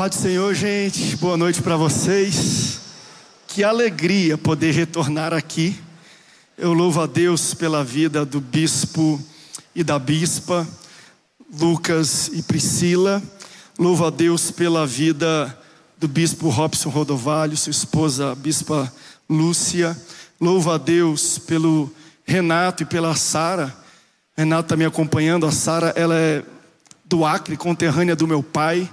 Paz do Senhor, gente. Boa noite para vocês. Que alegria poder retornar aqui. Eu louvo a Deus pela vida do bispo e da bispa, Lucas e Priscila. Louvo a Deus pela vida do bispo Robson Rodovalho, sua esposa, a bispa Lúcia. Louvo a Deus pelo Renato e pela Sara. Renato está me acompanhando. A Sara, ela é do Acre, conterrânea do meu pai.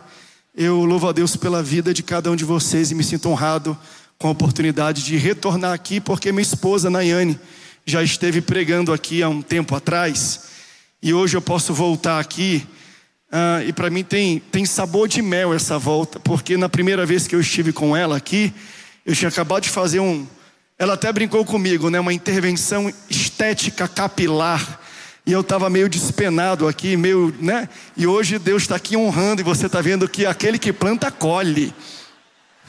Eu louvo a Deus pela vida de cada um de vocês e me sinto honrado com a oportunidade de retornar aqui, porque minha esposa, Nayane, já esteve pregando aqui há um tempo atrás, e hoje eu posso voltar aqui, uh, e para mim tem, tem sabor de mel essa volta, porque na primeira vez que eu estive com ela aqui, eu tinha acabado de fazer um. Ela até brincou comigo, né? Uma intervenção estética capilar e eu estava meio despenado aqui, meio, né? E hoje Deus está aqui honrando, e você está vendo que aquele que planta, colhe.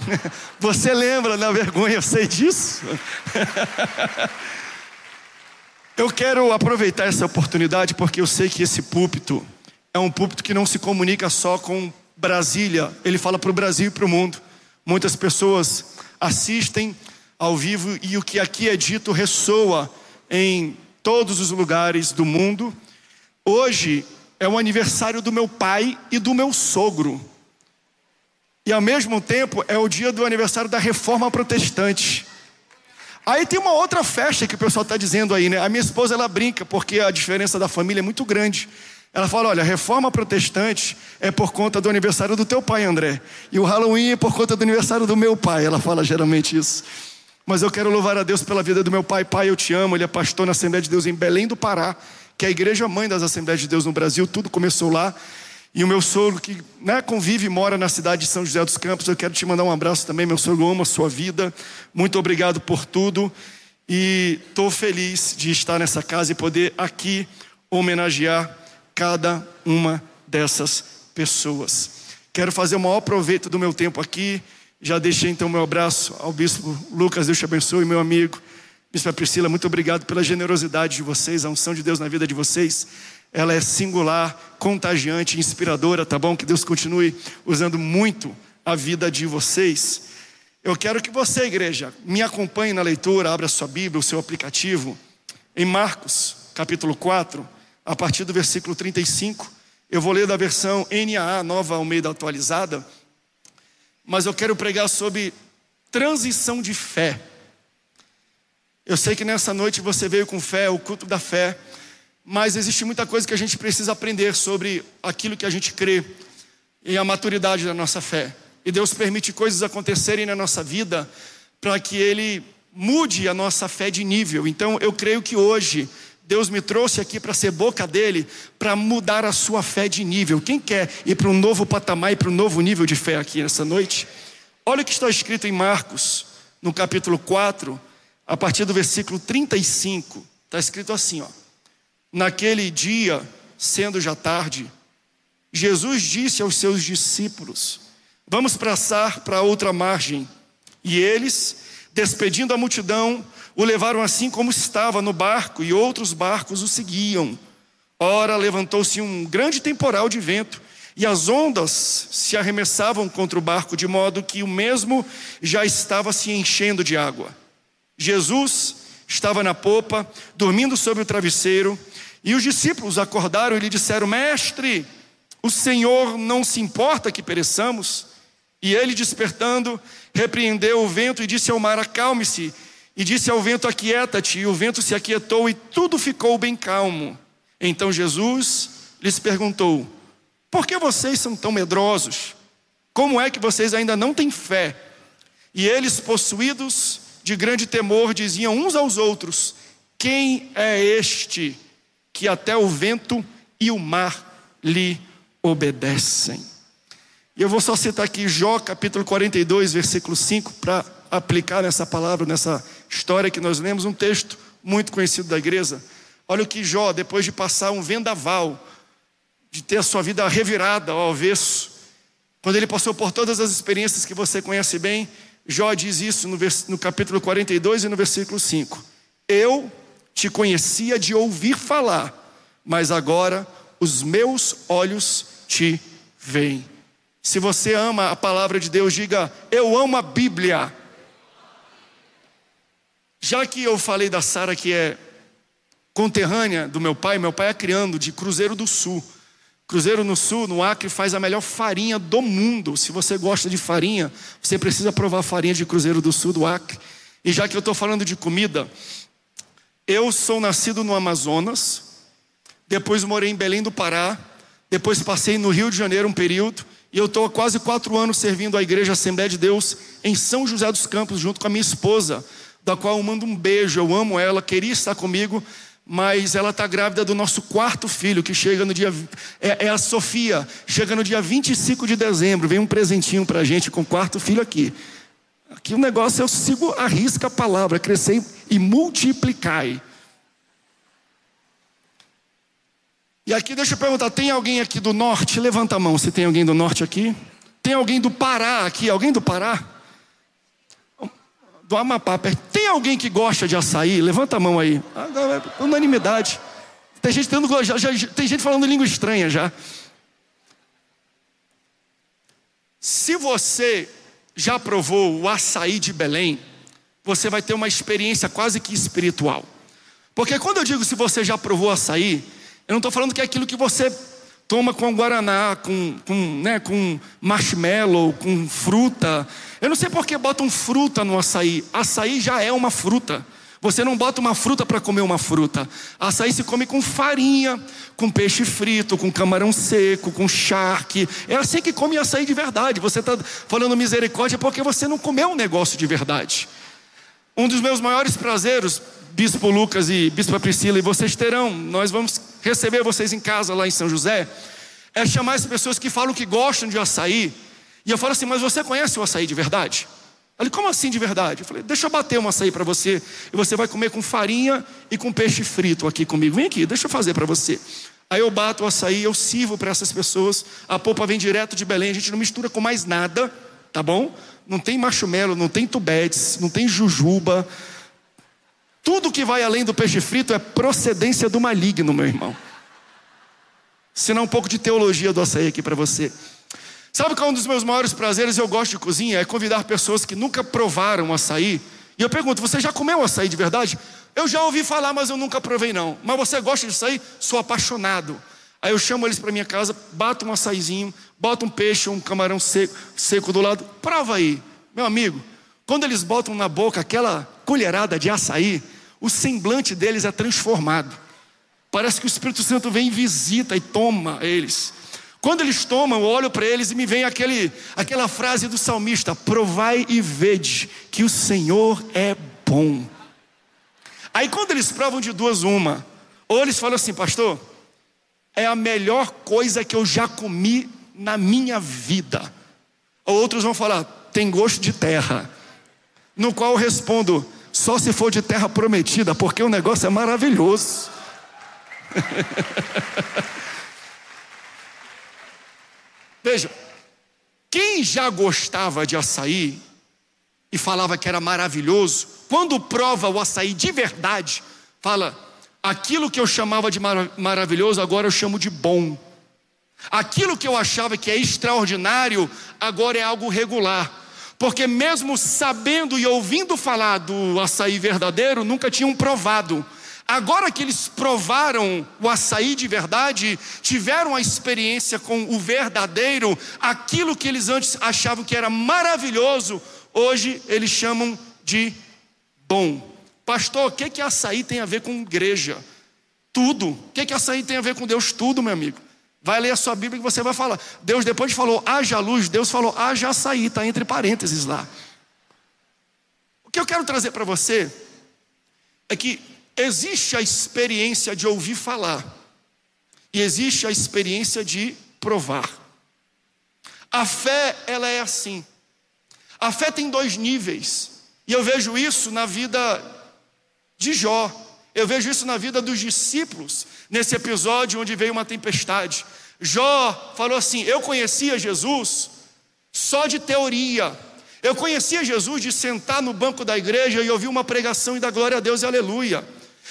Você lembra né, vergonha, eu sei disso. Eu quero aproveitar essa oportunidade porque eu sei que esse púlpito é um púlpito que não se comunica só com Brasília, ele fala para o Brasil e para o mundo. Muitas pessoas assistem ao vivo e o que aqui é dito ressoa em todos os lugares do mundo. Hoje é o aniversário do meu pai e do meu sogro. E ao mesmo tempo é o dia do aniversário da reforma protestante. Aí tem uma outra festa que o pessoal está dizendo aí, né? A minha esposa ela brinca porque a diferença da família é muito grande. Ela fala: olha, a reforma protestante é por conta do aniversário do teu pai, André. E o Halloween é por conta do aniversário do meu pai. Ela fala geralmente isso. Mas eu quero louvar a Deus pela vida do meu pai. Pai, eu te amo. Ele é pastor na Assembleia de Deus em Belém do Pará, que é a igreja mãe das Assembleias de Deus no Brasil. Tudo começou lá. E o meu sogro, que né, convive e mora na cidade de São José dos Campos, eu quero te mandar um abraço também. Meu sogro ama a sua vida. Muito obrigado por tudo. E estou feliz de estar nessa casa e poder aqui homenagear cada uma dessas pessoas. Quero fazer o maior proveito do meu tempo aqui já deixei então meu abraço ao bispo Lucas, Deus te abençoe, meu amigo. Bispo Priscila, muito obrigado pela generosidade de vocês, a unção de Deus na vida de vocês. Ela é singular, contagiante, inspiradora, tá bom? Que Deus continue usando muito a vida de vocês. Eu quero que você, igreja, me acompanhe na leitura, abra sua Bíblia, o seu aplicativo, em Marcos, capítulo 4, a partir do versículo 35. Eu vou ler da versão NAA, nova Almeida atualizada mas eu quero pregar sobre transição de fé. Eu sei que nessa noite você veio com fé, o culto da fé, mas existe muita coisa que a gente precisa aprender sobre aquilo que a gente crê e a maturidade da nossa fé. E Deus permite coisas acontecerem na nossa vida para que Ele mude a nossa fé de nível. Então eu creio que hoje Deus me trouxe aqui para ser boca dele, para mudar a sua fé de nível. Quem quer ir para um novo patamar e para um novo nível de fé aqui nessa noite? Olha o que está escrito em Marcos, no capítulo 4, a partir do versículo 35. Está escrito assim: ó. Naquele dia, sendo já tarde, Jesus disse aos seus discípulos: Vamos passar para outra margem. E eles, despedindo a multidão, o levaram assim como estava no barco, e outros barcos o seguiam. Ora, levantou-se um grande temporal de vento, e as ondas se arremessavam contra o barco, de modo que o mesmo já estava se enchendo de água. Jesus estava na popa, dormindo sobre o travesseiro, e os discípulos acordaram e lhe disseram: Mestre, o Senhor não se importa que pereçamos? E ele, despertando, repreendeu o vento e disse ao mar: Acalme-se. E disse ao vento: Aquieta-te. E o vento se aquietou e tudo ficou bem calmo. Então Jesus lhes perguntou: Por que vocês são tão medrosos? Como é que vocês ainda não têm fé? E eles, possuídos de grande temor, diziam uns aos outros: Quem é este que até o vento e o mar lhe obedecem? E eu vou só citar aqui Jó capítulo 42, versículo 5, para aplicar nessa palavra, nessa história que nós lemos, um texto muito conhecido da igreja. Olha o que Jó, depois de passar um vendaval, de ter a sua vida revirada ao avesso, quando ele passou por todas as experiências que você conhece bem, Jó diz isso no, no capítulo 42 e no versículo 5. Eu te conhecia de ouvir falar, mas agora os meus olhos te veem. Se você ama a palavra de Deus, diga: Eu amo a Bíblia. Já que eu falei da Sara que é conterrânea do meu pai, meu pai é criando de Cruzeiro do Sul. Cruzeiro no Sul, no Acre, faz a melhor farinha do mundo. Se você gosta de farinha, você precisa provar farinha de Cruzeiro do Sul, do Acre. E já que eu estou falando de comida, eu sou nascido no Amazonas, depois morei em Belém do Pará, depois passei no Rio de Janeiro um período, e eu estou há quase quatro anos servindo a Igreja Assembleia de Deus em São José dos Campos, junto com a minha esposa, da qual eu mando um beijo, eu amo ela, queria estar comigo, mas ela está grávida do nosso quarto filho, que chega no dia. É, é, a Sofia, chega no dia 25 de dezembro. Vem um presentinho para a gente com o quarto filho aqui. Aqui o negócio eu sigo, arrisca a palavra, crescer e multiplicai. E aqui deixa eu perguntar: tem alguém aqui do norte? Levanta a mão se tem alguém do norte aqui. Tem alguém do Pará aqui? Alguém do Pará? do Amapá. Tem alguém que gosta de açaí? Levanta a mão aí. Ah, é unanimidade. Tem gente, tendo, já, já, tem gente falando língua estranha já. Se você já provou o açaí de Belém, você vai ter uma experiência quase que espiritual. Porque quando eu digo se você já provou açaí, eu não estou falando que é aquilo que você toma com guaraná, com, com, né, com marshmallow, com fruta. Eu não sei por que botam fruta no açaí. Açaí já é uma fruta. Você não bota uma fruta para comer uma fruta. Açaí se come com farinha, com peixe frito, com camarão seco, com charque. É assim que come açaí de verdade. Você está falando misericórdia porque você não comeu um negócio de verdade. Um dos meus maiores prazeres, Bispo Lucas e Bispo Priscila, e vocês terão, nós vamos receber vocês em casa lá em São José, é chamar as pessoas que falam que gostam de açaí, e eu falo assim, mas você conhece o açaí de verdade? Ele, como assim de verdade? Eu falei, deixa eu bater um açaí para você, e você vai comer com farinha e com peixe frito aqui comigo. Vem aqui, deixa eu fazer para você. Aí eu bato o açaí, eu sirvo para essas pessoas, a polpa vem direto de Belém, a gente não mistura com mais nada, tá bom? Não tem marshmallow, não tem tubetes, não tem jujuba, tudo que vai além do peixe frito é procedência do maligno, meu irmão. Senão um pouco de teologia do açaí aqui para você. Sabe qual é um dos meus maiores prazeres? Eu gosto de cozinha, é convidar pessoas que nunca provaram açaí. E eu pergunto: você já comeu açaí de verdade? Eu já ouvi falar, mas eu nunca provei não. Mas você gosta de açaí? Sou apaixonado. Aí eu chamo eles para minha casa, bato um açaizinho, boto um peixe, um camarão seco, seco do lado. Prova aí, meu amigo. Quando eles botam na boca aquela colherada de açaí, o semblante deles é transformado. Parece que o Espírito Santo vem e visita e toma eles. Quando eles tomam, eu olho para eles e me vem aquele, aquela frase do salmista: Provai e vede que o Senhor é bom. Aí quando eles provam de duas, uma, ou eles falam assim, pastor, é a melhor coisa que eu já comi na minha vida. Ou outros vão falar, tem gosto de terra. No qual eu respondo, só se for de terra prometida, porque o negócio é maravilhoso. Veja, quem já gostava de açaí e falava que era maravilhoso, quando prova o açaí de verdade, fala: aquilo que eu chamava de mar maravilhoso, agora eu chamo de bom. Aquilo que eu achava que é extraordinário, agora é algo regular porque mesmo sabendo e ouvindo falar do açaí verdadeiro, nunca tinham provado. Agora que eles provaram o açaí de verdade, tiveram a experiência com o verdadeiro, aquilo que eles antes achavam que era maravilhoso, hoje eles chamam de bom. Pastor, o que que açaí tem a ver com igreja? Tudo. O que que açaí tem a ver com Deus? Tudo, meu amigo. Vai ler a sua Bíblia que você vai falar. Deus depois falou, haja luz, Deus falou, haja açaí, está entre parênteses lá. O que eu quero trazer para você é que existe a experiência de ouvir falar, e existe a experiência de provar. A fé, ela é assim. A fé tem dois níveis, e eu vejo isso na vida de Jó, eu vejo isso na vida dos discípulos, nesse episódio onde veio uma tempestade. Jó falou assim: Eu conhecia Jesus só de teoria. Eu conhecia Jesus de sentar no banco da igreja e ouvir uma pregação e dar glória a Deus e aleluia.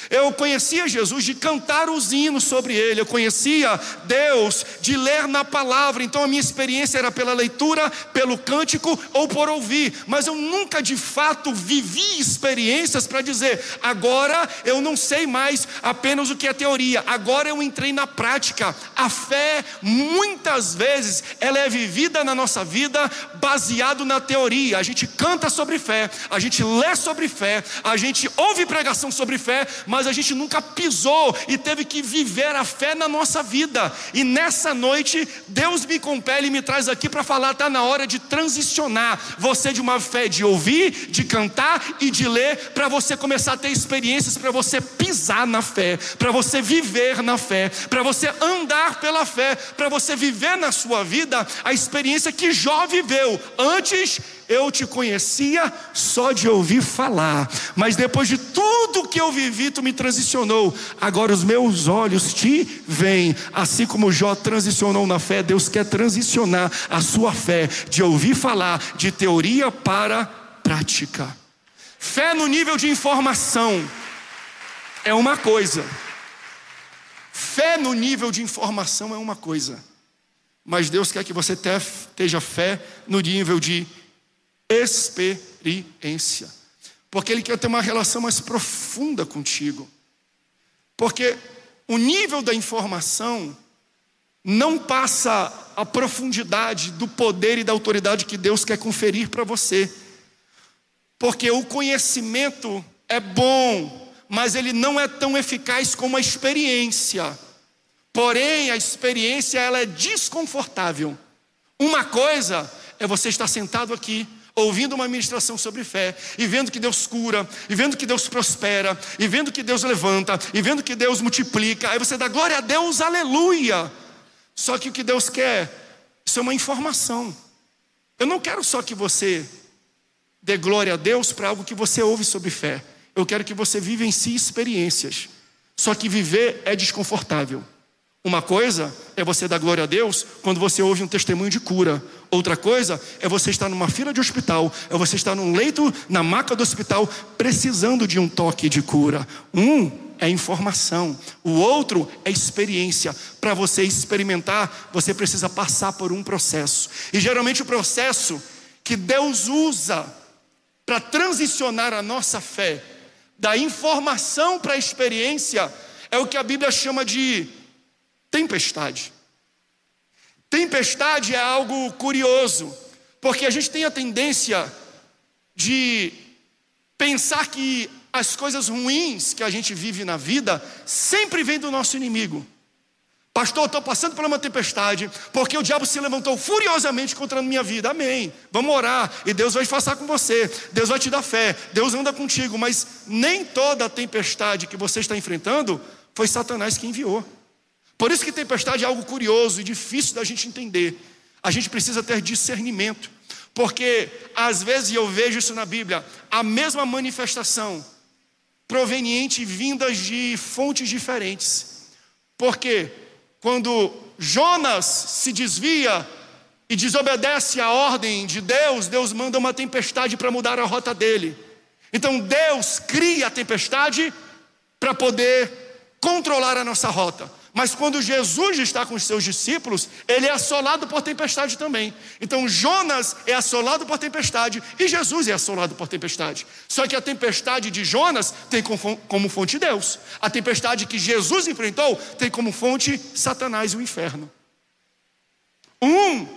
Eu conhecia Jesus de cantar os hinos sobre ele, eu conhecia Deus de ler na palavra, então a minha experiência era pela leitura, pelo cântico ou por ouvir, mas eu nunca de fato vivi experiências para dizer, agora eu não sei mais apenas o que é teoria, agora eu entrei na prática. A fé, muitas vezes, ela é vivida na nossa vida baseado na teoria. A gente canta sobre fé, a gente lê sobre fé, a gente ouve pregação sobre fé, mas a gente nunca pisou e teve que viver a fé na nossa vida. E nessa noite, Deus me compele e me traz aqui para falar, está na hora de transicionar você de uma fé de ouvir, de cantar e de ler, para você começar a ter experiências, para você pisar na fé, para você viver na fé, para você andar pela fé, para você viver na sua vida a experiência que Jó viveu antes eu te conhecia só de ouvir falar, mas depois de tudo que eu vivi, me transicionou. Agora os meus olhos te veem, assim como Jó transicionou na fé, Deus quer transicionar a sua fé de ouvir falar, de teoria para prática. Fé no nível de informação é uma coisa. Fé no nível de informação é uma coisa. Mas Deus quer que você esteja fé no nível de experiência. Porque Ele quer ter uma relação mais profunda contigo. Porque o nível da informação não passa a profundidade do poder e da autoridade que Deus quer conferir para você. Porque o conhecimento é bom, mas ele não é tão eficaz como a experiência. Porém, a experiência ela é desconfortável. Uma coisa é você estar sentado aqui ouvindo uma ministração sobre fé, e vendo que Deus cura, e vendo que Deus prospera, e vendo que Deus levanta, e vendo que Deus multiplica, aí você dá glória a Deus, aleluia. Só que o que Deus quer, isso é uma informação. Eu não quero só que você dê glória a Deus para algo que você ouve sobre fé. Eu quero que você vivencie experiências. Só que viver é desconfortável. Uma coisa é você dar glória a Deus quando você ouve um testemunho de cura. Outra coisa é você estar numa fila de hospital, é você estar num leito na maca do hospital precisando de um toque de cura. Um é informação, o outro é experiência. Para você experimentar, você precisa passar por um processo. E geralmente o processo que Deus usa para transicionar a nossa fé da informação para a experiência é o que a Bíblia chama de tempestade. Tempestade é algo curioso, porque a gente tem a tendência de pensar que as coisas ruins que a gente vive na vida sempre vêm do nosso inimigo. Pastor, estou passando por uma tempestade, porque o diabo se levantou furiosamente contra a minha vida. Amém. Vamos orar e Deus vai passar com você. Deus vai te dar fé. Deus anda contigo. Mas nem toda a tempestade que você está enfrentando foi Satanás que enviou. Por isso que tempestade é algo curioso e difícil da gente entender. A gente precisa ter discernimento, porque às vezes eu vejo isso na Bíblia, a mesma manifestação proveniente vindas de fontes diferentes. Porque quando Jonas se desvia e desobedece à ordem de Deus, Deus manda uma tempestade para mudar a rota dele. Então Deus cria a tempestade para poder controlar a nossa rota. Mas quando Jesus está com os seus discípulos, ele é assolado por tempestade também. Então Jonas é assolado por tempestade e Jesus é assolado por tempestade. Só que a tempestade de Jonas tem como fonte Deus. A tempestade que Jesus enfrentou tem como fonte Satanás e o inferno. Um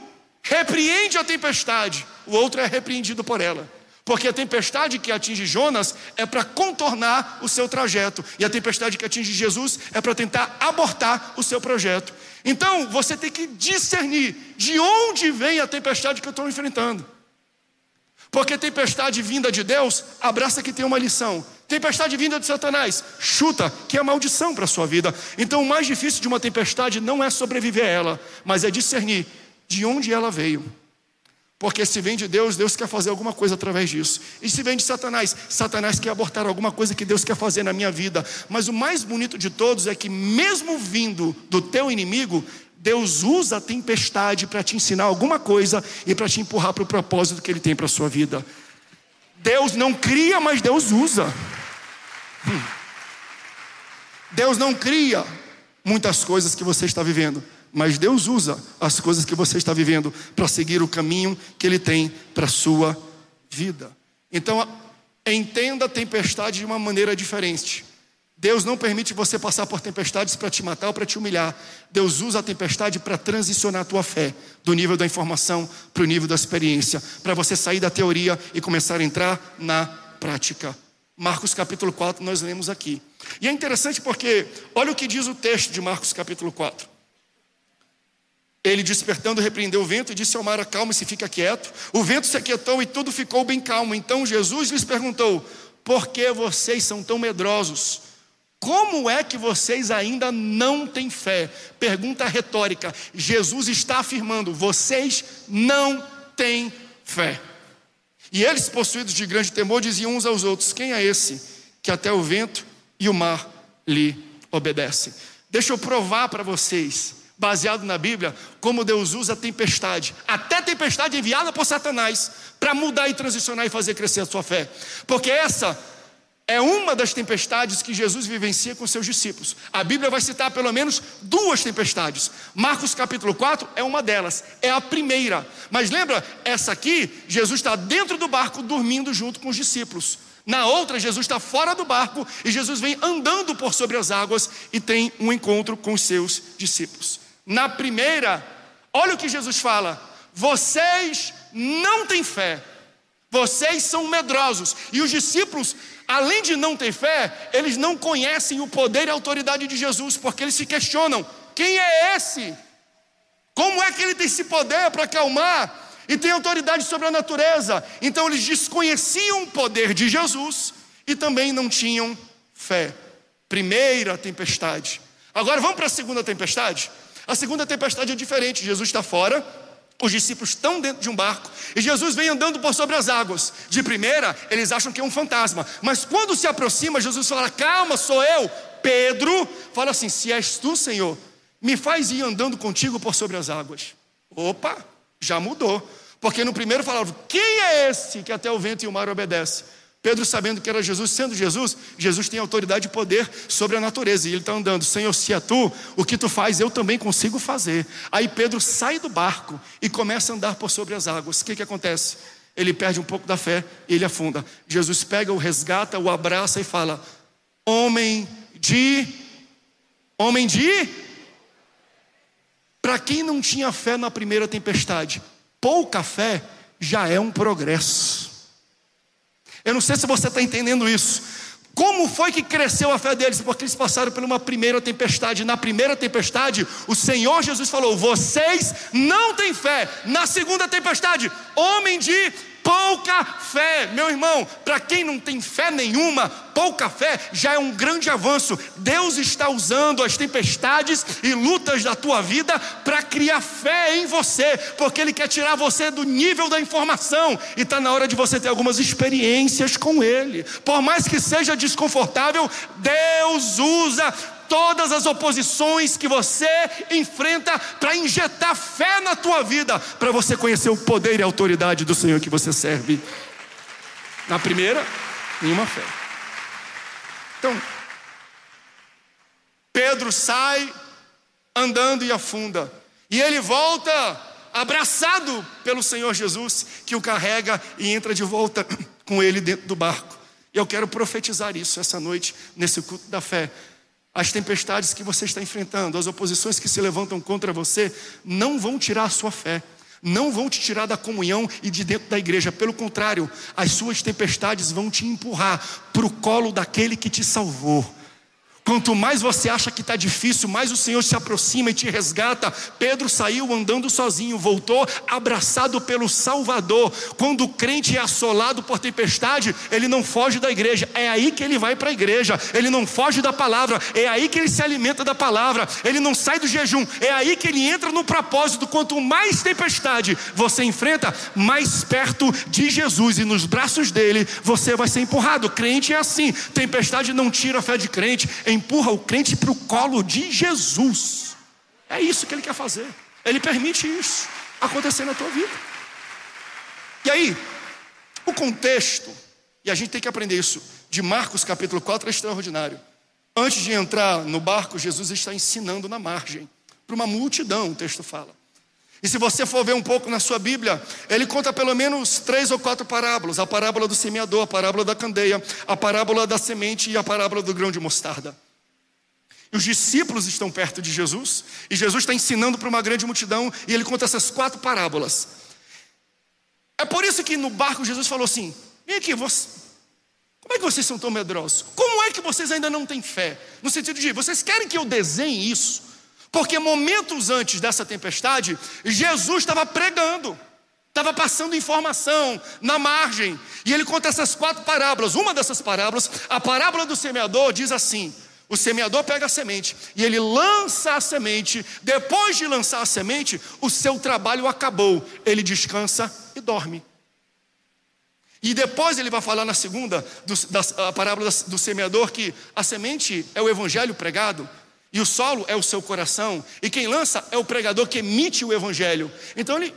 repreende a tempestade, o outro é repreendido por ela. Porque a tempestade que atinge Jonas é para contornar o seu trajeto, e a tempestade que atinge Jesus é para tentar abortar o seu projeto. Então você tem que discernir de onde vem a tempestade que eu estou enfrentando. Porque tempestade vinda de Deus, abraça que tem uma lição. Tempestade vinda de Satanás, chuta, que é maldição para a sua vida. Então o mais difícil de uma tempestade não é sobreviver a ela, mas é discernir de onde ela veio. Porque se vem de Deus, Deus quer fazer alguma coisa através disso. E se vem de Satanás, Satanás quer abortar alguma coisa que Deus quer fazer na minha vida. Mas o mais bonito de todos é que, mesmo vindo do teu inimigo, Deus usa a tempestade para te ensinar alguma coisa e para te empurrar para o propósito que Ele tem para a sua vida. Deus não cria, mas Deus usa. Hum. Deus não cria muitas coisas que você está vivendo, mas Deus usa as coisas que você está vivendo para seguir o caminho que Ele tem para a sua vida. Então, entenda a tempestade de uma maneira diferente. Deus não permite você passar por tempestades para te matar ou para te humilhar. Deus usa a tempestade para transicionar a tua fé do nível da informação para o nível da experiência, para você sair da teoria e começar a entrar na prática. Marcos capítulo 4, nós lemos aqui. E é interessante porque, olha o que diz o texto de Marcos capítulo 4. Ele despertando repreendeu o vento e disse ao mar: Acalme-se, fica quieto. O vento se aquietou e tudo ficou bem calmo. Então Jesus lhes perguntou: Por que vocês são tão medrosos? Como é que vocês ainda não têm fé? Pergunta retórica. Jesus está afirmando: vocês não têm fé. E eles, possuídos de grande temor, diziam uns aos outros: Quem é esse que até o vento e o mar lhe obedecem? Deixa eu provar para vocês, baseado na Bíblia, como Deus usa a tempestade, até tempestade enviada por Satanás, para mudar e transicionar e fazer crescer a sua fé. Porque essa é uma das tempestades que Jesus vivencia com seus discípulos. A Bíblia vai citar pelo menos duas tempestades. Marcos capítulo 4 é uma delas, é a primeira. Mas lembra, essa aqui, Jesus está dentro do barco dormindo junto com os discípulos. Na outra, Jesus está fora do barco e Jesus vem andando por sobre as águas e tem um encontro com os seus discípulos. Na primeira, olha o que Jesus fala: vocês não têm fé, vocês são medrosos. E os discípulos além de não ter fé, eles não conhecem o poder e a autoridade de Jesus, porque eles se questionam: quem é esse? Como é que ele tem esse poder para acalmar e tem autoridade sobre a natureza? Então eles desconheciam o poder de Jesus e também não tinham fé. Primeira tempestade. Agora vamos para a segunda tempestade? A segunda tempestade é diferente. Jesus está fora, os discípulos estão dentro de um barco e Jesus vem andando por sobre as águas. De primeira, eles acham que é um fantasma, mas quando se aproxima, Jesus fala: Calma, sou eu. Pedro fala assim: Se és tu, Senhor, me faz ir andando contigo por sobre as águas. Opa, já mudou. Porque no primeiro falava: Quem é esse que até o vento e o mar obedece? Pedro, sabendo que era Jesus, sendo Jesus, Jesus tem autoridade e poder sobre a natureza. E ele está andando, Senhor, se é tu, o que tu faz, eu também consigo fazer. Aí Pedro sai do barco e começa a andar por sobre as águas. O que, que acontece? Ele perde um pouco da fé e ele afunda. Jesus pega, o resgata, o abraça e fala: Homem de. Homem de. Para quem não tinha fé na primeira tempestade, pouca fé já é um progresso. Eu não sei se você está entendendo isso. Como foi que cresceu a fé deles? Porque eles passaram por uma primeira tempestade. Na primeira tempestade, o Senhor Jesus falou: Vocês não têm fé. Na segunda tempestade, homem de pouca fé, meu irmão, para quem não tem fé nenhuma, pouca fé já é um grande avanço. Deus está usando as tempestades e lutas da tua vida para criar fé em você, porque Ele quer tirar você do nível da informação e está na hora de você ter algumas experiências com Ele. Por mais que seja desconfortável, Deus usa todas as oposições que você enfrenta para injetar fé na tua vida, para você conhecer o poder e a autoridade do Senhor que você serve. Na primeira, nenhuma fé. Então, Pedro sai andando e afunda, e ele volta abraçado pelo Senhor Jesus, que o carrega e entra de volta com ele dentro do barco. Eu quero profetizar isso essa noite, nesse culto da fé as tempestades que você está enfrentando, as oposições que se levantam contra você, não vão tirar a sua fé, não vão te tirar da comunhão e de dentro da igreja, pelo contrário, as suas tempestades vão te empurrar para o colo daquele que te salvou. Quanto mais você acha que está difícil, mais o Senhor se aproxima e te resgata. Pedro saiu andando sozinho, voltou abraçado pelo Salvador. Quando o crente é assolado por tempestade, ele não foge da igreja, é aí que ele vai para a igreja, ele não foge da palavra, é aí que ele se alimenta da palavra, ele não sai do jejum, é aí que ele entra no propósito. Quanto mais tempestade você enfrenta, mais perto de Jesus e nos braços dele você vai ser empurrado. Crente é assim, tempestade não tira a fé de crente empurra o crente para o colo de Jesus. É isso que ele quer fazer. Ele permite isso acontecer na tua vida. E aí, o contexto, e a gente tem que aprender isso, de Marcos capítulo 4 é extraordinário. Antes de entrar no barco, Jesus está ensinando na margem, para uma multidão, o texto fala. E se você for ver um pouco na sua Bíblia, ele conta pelo menos três ou quatro parábolas: a parábola do semeador, a parábola da candeia, a parábola da semente e a parábola do grão de mostarda. E os discípulos estão perto de Jesus, e Jesus está ensinando para uma grande multidão, e ele conta essas quatro parábolas. É por isso que no barco Jesus falou assim: vem aqui, você, como é que vocês são tão medrosos? Como é que vocês ainda não têm fé? No sentido de, vocês querem que eu desenhe isso? Porque momentos antes dessa tempestade, Jesus estava pregando, estava passando informação na margem, e ele conta essas quatro parábolas. Uma dessas parábolas, a parábola do semeador, diz assim: o semeador pega a semente e ele lança a semente. Depois de lançar a semente, o seu trabalho acabou. Ele descansa e dorme. E depois ele vai falar na segunda, do, da, a parábola do semeador, que a semente é o evangelho pregado. E o solo é o seu coração, e quem lança é o pregador que emite o evangelho. Então ele,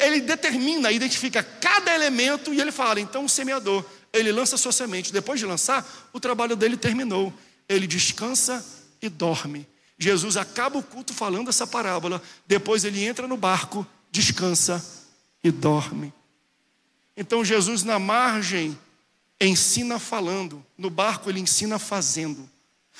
ele determina, identifica cada elemento e ele fala: então o semeador, ele lança sua semente. Depois de lançar, o trabalho dele terminou. Ele descansa e dorme. Jesus acaba o culto falando essa parábola, depois ele entra no barco, descansa e dorme. Então Jesus na margem ensina falando, no barco ele ensina fazendo.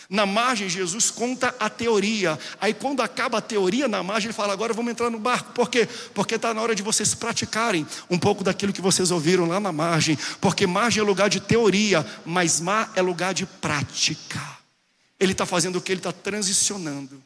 Na margem, Jesus conta a teoria. Aí, quando acaba a teoria na margem, ele fala: agora vamos entrar no barco. Por quê? Porque está na hora de vocês praticarem um pouco daquilo que vocês ouviram lá na margem. Porque margem é lugar de teoria, mas mar é lugar de prática. Ele está fazendo o que? Ele está transicionando.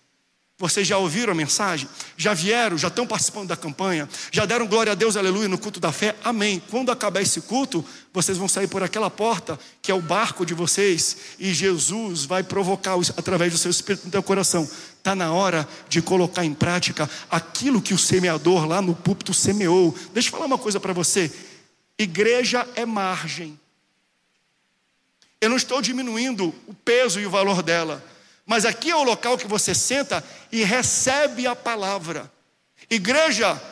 Vocês já ouviram a mensagem? Já vieram? Já estão participando da campanha? Já deram glória a Deus, aleluia, no culto da fé? Amém. Quando acabar esse culto, vocês vão sair por aquela porta, que é o barco de vocês, e Jesus vai provocar através do seu espírito no teu coração. Está na hora de colocar em prática aquilo que o semeador lá no púlpito semeou. Deixa eu falar uma coisa para você: igreja é margem. Eu não estou diminuindo o peso e o valor dela. Mas aqui é o local que você senta e recebe a palavra. Igreja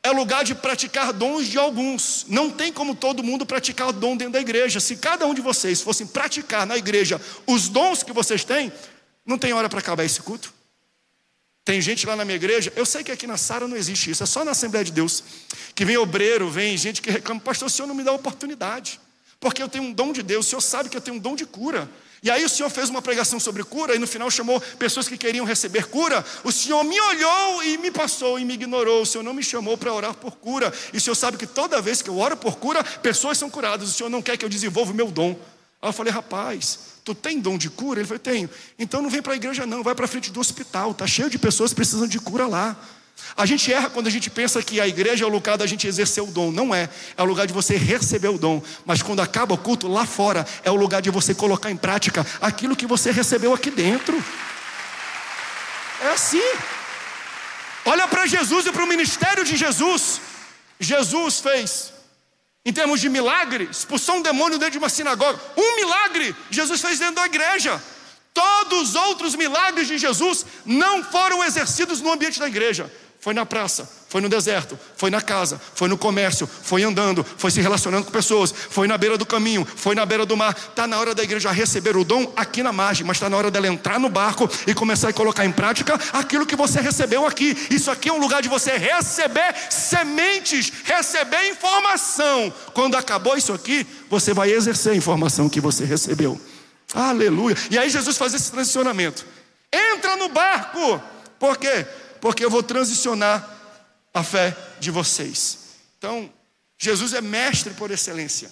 é lugar de praticar dons de alguns. Não tem como todo mundo praticar dom dentro da igreja. Se cada um de vocês fossem praticar na igreja os dons que vocês têm, não tem hora para acabar esse culto. Tem gente lá na minha igreja, eu sei que aqui na Sara não existe isso, é só na Assembleia de Deus, que vem obreiro, vem gente que reclama, pastor, o senhor não me dá oportunidade, porque eu tenho um dom de Deus, o senhor sabe que eu tenho um dom de cura, e aí o Senhor fez uma pregação sobre cura e no final chamou pessoas que queriam receber cura. O Senhor me olhou e me passou e me ignorou. O Senhor não me chamou para orar por cura. E o Senhor sabe que toda vez que eu oro por cura, pessoas são curadas. O Senhor não quer que eu desenvolva o meu dom. Aí eu falei, rapaz, tu tem dom de cura? Ele falou, tenho. Então não vem para a igreja não, vai para frente do hospital. Está cheio de pessoas precisando de cura lá. A gente erra quando a gente pensa que a igreja é o lugar da gente exercer o dom. Não é. É o lugar de você receber o dom. Mas quando acaba o culto, lá fora, é o lugar de você colocar em prática aquilo que você recebeu aqui dentro. É assim. Olha para Jesus e para o ministério de Jesus. Jesus fez, em termos de milagre, expulsou um demônio dentro de uma sinagoga. Um milagre Jesus fez dentro da igreja. Todos os outros milagres de Jesus não foram exercidos no ambiente da igreja. Foi na praça, foi no deserto, foi na casa, foi no comércio, foi andando, foi se relacionando com pessoas, foi na beira do caminho, foi na beira do mar. Está na hora da igreja receber o dom aqui na margem, mas está na hora dela entrar no barco e começar a colocar em prática aquilo que você recebeu aqui. Isso aqui é um lugar de você receber sementes, receber informação. Quando acabou isso aqui, você vai exercer a informação que você recebeu. Aleluia. E aí Jesus faz esse transicionamento. Entra no barco. Por quê? Porque eu vou transicionar a fé de vocês. Então, Jesus é mestre por excelência.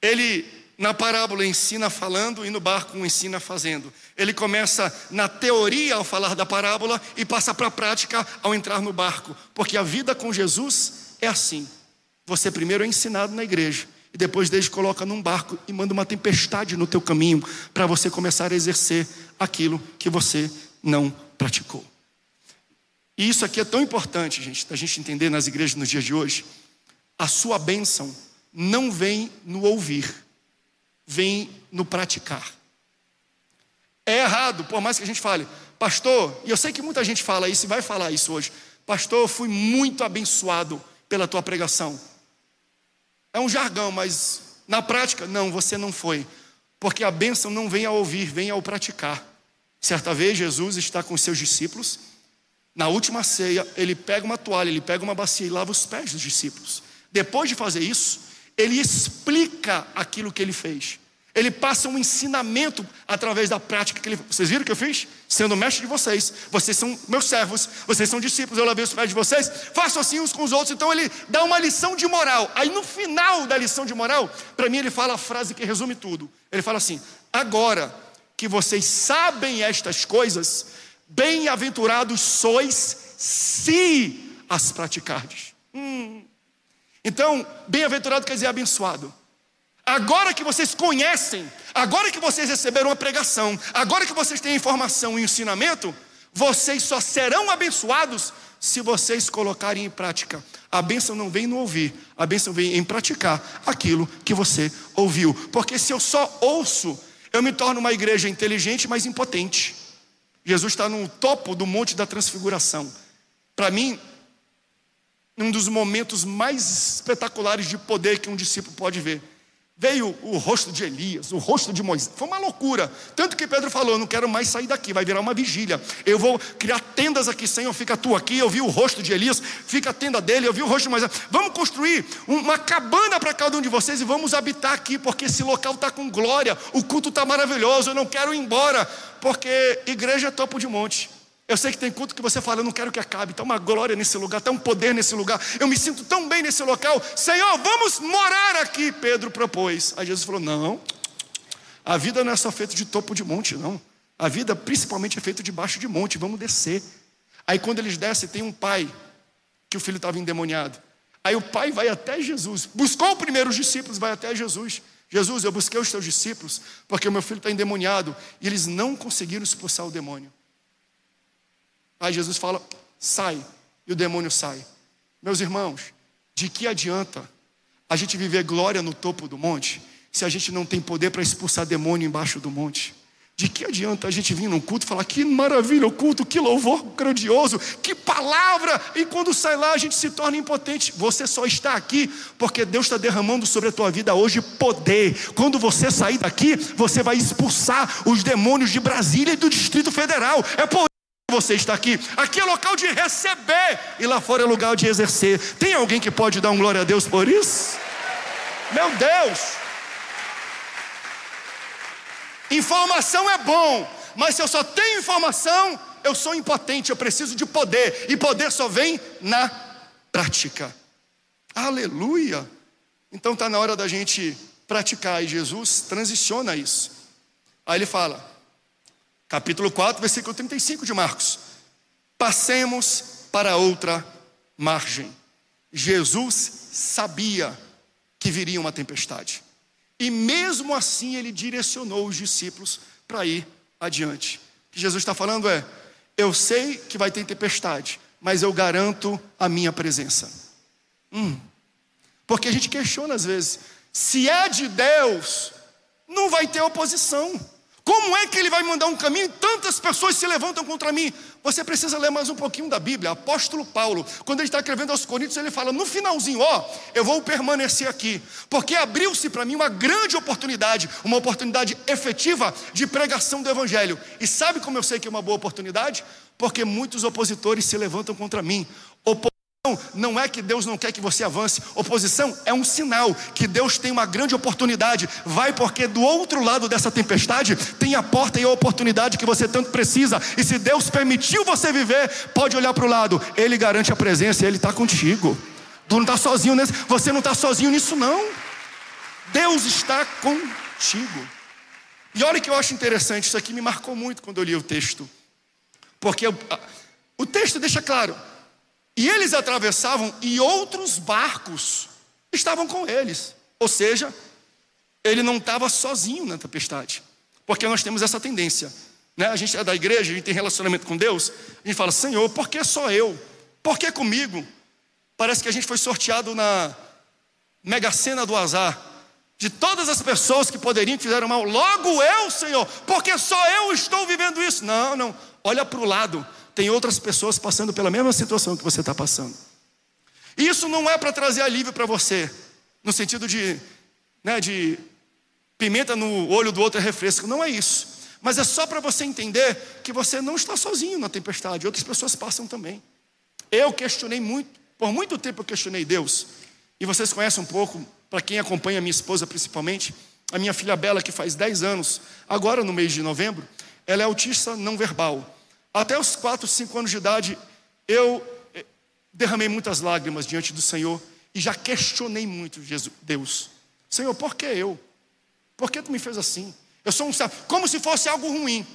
Ele, na parábola, ensina falando e no barco ensina fazendo. Ele começa na teoria ao falar da parábola e passa para a prática ao entrar no barco. Porque a vida com Jesus é assim. Você primeiro é ensinado na igreja. E depois Deus coloca num barco e manda uma tempestade no teu caminho para você começar a exercer aquilo que você não praticou. E isso aqui é tão importante, gente, da gente entender nas igrejas nos dias de hoje. A sua bênção não vem no ouvir, vem no praticar. É errado, por mais que a gente fale, pastor, e eu sei que muita gente fala isso e vai falar isso hoje, pastor, eu fui muito abençoado pela tua pregação. É um jargão, mas na prática, não, você não foi. Porque a bênção não vem ao ouvir, vem ao praticar. Certa vez Jesus está com seus discípulos, na última ceia, ele pega uma toalha, ele pega uma bacia e lava os pés dos discípulos. Depois de fazer isso, ele explica aquilo que ele fez. Ele passa um ensinamento através da prática que ele. Vocês viram o que eu fiz? Sendo mestre de vocês. Vocês são meus servos. Vocês são discípulos. Eu lavei os pés de vocês. Façam assim uns com os outros. Então ele dá uma lição de moral. Aí no final da lição de moral, para mim ele fala a frase que resume tudo. Ele fala assim: Agora que vocês sabem estas coisas, bem-aventurados sois se as praticardes. Hum. Então, bem-aventurado quer dizer abençoado. Agora que vocês conhecem, agora que vocês receberam a pregação, agora que vocês têm informação e ensinamento, vocês só serão abençoados se vocês colocarem em prática. A bênção não vem no ouvir, a bênção vem em praticar aquilo que você ouviu. Porque se eu só ouço, eu me torno uma igreja inteligente, mas impotente. Jesus está no topo do Monte da Transfiguração. Para mim, um dos momentos mais espetaculares de poder que um discípulo pode ver. Veio o rosto de Elias, o rosto de Moisés. Foi uma loucura. Tanto que Pedro falou: não quero mais sair daqui, vai virar uma vigília. Eu vou criar tendas aqui, Senhor, fica tu aqui. Eu vi o rosto de Elias, fica a tenda dele. Eu vi o rosto de Moisés. Vamos construir uma cabana para cada um de vocês e vamos habitar aqui, porque esse local está com glória. O culto está maravilhoso. Eu não quero ir embora, porque igreja é topo de monte. Eu sei que tem culto que você fala, eu não quero que acabe, está uma glória nesse lugar, está um poder nesse lugar, eu me sinto tão bem nesse local, Senhor, vamos morar aqui, Pedro propôs. Aí Jesus falou: Não, a vida não é só feita de topo de monte, não. A vida principalmente é feita debaixo de monte, vamos descer. Aí quando eles descem, tem um pai, que o filho estava endemoniado. Aí o pai vai até Jesus, buscou primeiro os discípulos, vai até Jesus. Jesus, eu busquei os teus discípulos, porque o meu filho está endemoniado, e eles não conseguiram expulsar o demônio. Aí Jesus fala: sai, e o demônio sai. Meus irmãos, de que adianta a gente viver glória no topo do monte, se a gente não tem poder para expulsar demônio embaixo do monte? De que adianta a gente vir num culto e falar que maravilha o culto, que louvor grandioso, que palavra, e quando sai lá a gente se torna impotente. Você só está aqui porque Deus está derramando sobre a tua vida hoje poder. Quando você sair daqui, você vai expulsar os demônios de Brasília e do Distrito Federal. É por você está aqui. Aqui é local de receber e lá fora é lugar de exercer. Tem alguém que pode dar um glória a Deus por isso? Meu Deus! Informação é bom, mas se eu só tenho informação, eu sou impotente, eu preciso de poder, e poder só vem na prática. Aleluia! Então está na hora da gente praticar, e Jesus transiciona isso. Aí ele fala: capítulo 4, versículo 35 de Marcos. Passemos para outra margem. Jesus sabia que viria uma tempestade. E mesmo assim ele direcionou os discípulos para ir adiante. O que Jesus está falando é: eu sei que vai ter tempestade, mas eu garanto a minha presença. Hum. Porque a gente questiona às vezes: se é de Deus, não vai ter oposição. Como é que ele vai mandar um caminho e tantas pessoas se levantam contra mim? Você precisa ler mais um pouquinho da Bíblia. Apóstolo Paulo, quando ele está escrevendo aos Coríntios, ele fala: no finalzinho, ó, eu vou permanecer aqui, porque abriu-se para mim uma grande oportunidade, uma oportunidade efetiva de pregação do Evangelho. E sabe como eu sei que é uma boa oportunidade? Porque muitos opositores se levantam contra mim. Opor não é que Deus não quer que você avance. Oposição é um sinal que Deus tem uma grande oportunidade. Vai porque do outro lado dessa tempestade tem a porta e a oportunidade que você tanto precisa. E se Deus permitiu você viver, pode olhar para o lado. Ele garante a presença Ele está contigo. Tu não está sozinho nesse, você não está sozinho nisso não. Deus está contigo. E olha que eu acho interessante, isso aqui me marcou muito quando eu li o texto. Porque o texto deixa claro, e eles atravessavam e outros barcos estavam com eles. Ou seja, ele não estava sozinho na tempestade. Porque nós temos essa tendência. Né? A gente é da igreja, a gente tem relacionamento com Deus. A gente fala, Senhor, por que só eu? Por que comigo? Parece que a gente foi sorteado na mega cena do azar. De todas as pessoas que poderiam fizeram mal, logo eu, Senhor, porque só eu estou vivendo isso. Não, não. Olha para o lado tem outras pessoas passando pela mesma situação que você está passando. Isso não é para trazer alívio para você, no sentido de, né, de Pimenta no olho do outro é refresco. Não é isso. Mas é só para você entender que você não está sozinho na tempestade, outras pessoas passam também. Eu questionei muito, por muito tempo eu questionei Deus. E vocês conhecem um pouco, para quem acompanha minha esposa principalmente, a minha filha Bela, que faz 10 anos, agora no mês de novembro, ela é autista não verbal. Até os 4, 5 anos de idade, eu eh, derramei muitas lágrimas diante do Senhor e já questionei muito Jesus, Deus. Senhor, por que eu? Por que tu me fez assim? Eu sou um como se fosse algo ruim.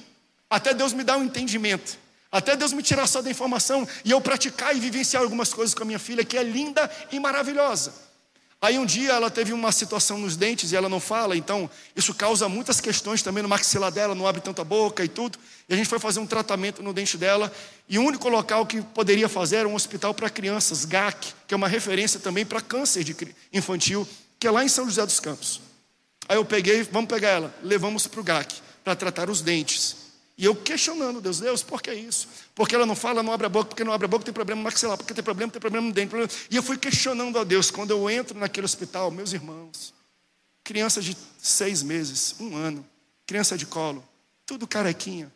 Até Deus me dar um entendimento. Até Deus me tirar só da informação e eu praticar e vivenciar algumas coisas com a minha filha que é linda e maravilhosa. Aí um dia ela teve uma situação nos dentes e ela não fala, então isso causa muitas questões também no maxilar dela, não abre tanta boca e tudo. E a gente foi fazer um tratamento no dente dela e o único local que poderia fazer era um hospital para crianças, GAC, que é uma referência também para câncer infantil, que é lá em São José dos Campos. Aí eu peguei, vamos pegar ela, levamos para o GAC para tratar os dentes. E eu questionando Deus, Deus, por que isso? Porque ela não fala, não abre a boca, porque não abre a boca, tem problema maxilar, porque tem problema, tem problema no dente. E eu fui questionando a Deus. Quando eu entro naquele hospital, meus irmãos, criança de seis meses, um ano, criança de colo, tudo carequinha,